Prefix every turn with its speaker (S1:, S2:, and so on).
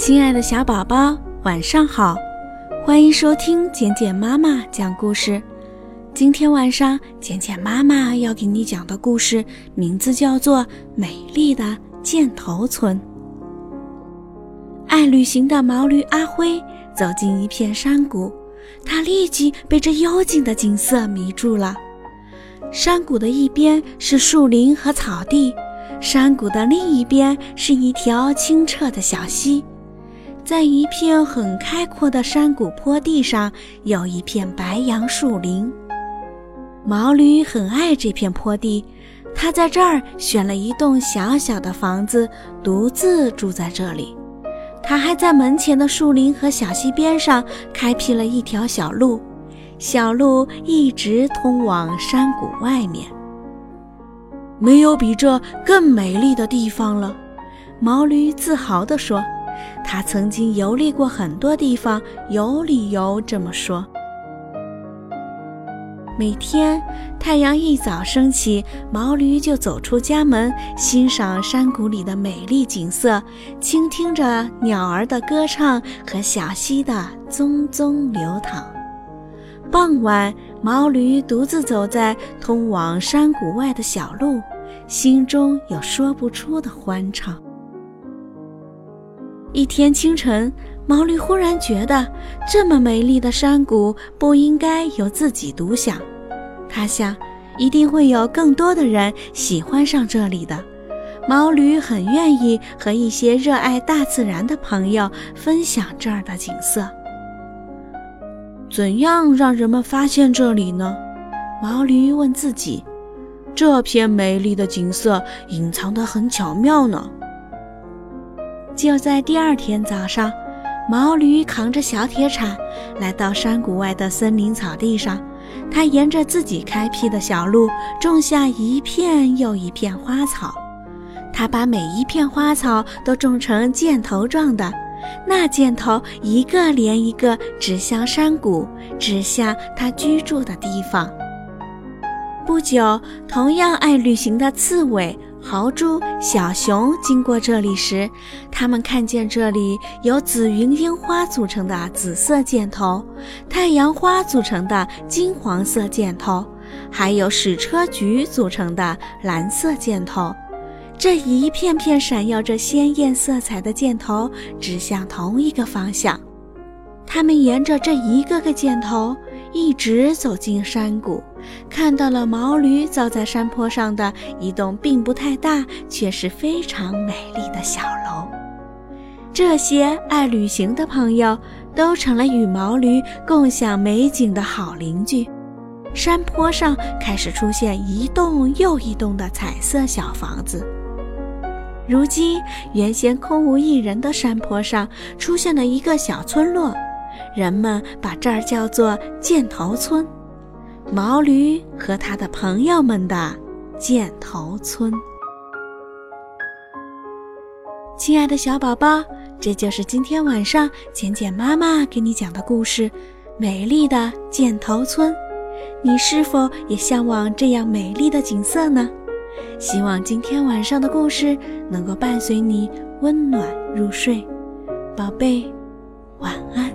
S1: 亲爱的小宝宝，晚上好！欢迎收听简简妈妈讲故事。今天晚上，简简妈妈要给你讲的故事名字叫做《美丽的箭头村》。爱旅行的毛驴阿辉走进一片山谷，他立即被这幽静的景色迷住了。山谷的一边是树林和草地，山谷的另一边是一条清澈的小溪。在一片很开阔的山谷坡地上，有一片白杨树林。毛驴很爱这片坡地，它在这儿选了一栋小小的房子，独自住在这里。他还在门前的树林和小溪边上开辟了一条小路，小路一直通往山谷外面。没有比这更美丽的地方了，毛驴自豪地说。他曾经游历过很多地方，有理由这么说。每天太阳一早升起，毛驴就走出家门，欣赏山谷里的美丽景色，倾听着鸟儿的歌唱和小溪的淙淙流淌。傍晚，毛驴独自走在通往山谷外的小路，心中有说不出的欢畅。一天清晨，毛驴忽然觉得这么美丽的山谷不应该由自己独享。他想，一定会有更多的人喜欢上这里的。毛驴很愿意和一些热爱大自然的朋友分享这儿的景色。怎样让人们发现这里呢？毛驴问自己。这片美丽的景色隐藏得很巧妙呢。就在第二天早上，毛驴扛着小铁铲来到山谷外的森林草地上。他沿着自己开辟的小路种下一片又一片花草。他把每一片花草都种成箭头状的，那箭头一个连一个指向山谷，指向他居住的地方。不久，同样爱旅行的刺猬。豪猪、小熊经过这里时，他们看见这里有紫云樱花组成的紫色箭头，太阳花组成的金黄色箭头，还有矢车菊组成的蓝色箭头。这一片片闪耀着鲜艳色彩的箭头指向同一个方向。他们沿着这一个个箭头。一直走进山谷，看到了毛驴造在山坡上的一栋并不太大，却是非常美丽的小楼。这些爱旅行的朋友都成了与毛驴共享美景的好邻居。山坡上开始出现一栋又一栋的彩色小房子。如今，原先空无一人的山坡上出现了一个小村落。人们把这儿叫做箭头村，毛驴和他的朋友们的箭头村。亲爱的小宝宝，这就是今天晚上简简妈妈给你讲的故事《美丽的箭头村》。你是否也向往这样美丽的景色呢？希望今天晚上的故事能够伴随你温暖入睡，宝贝，晚安。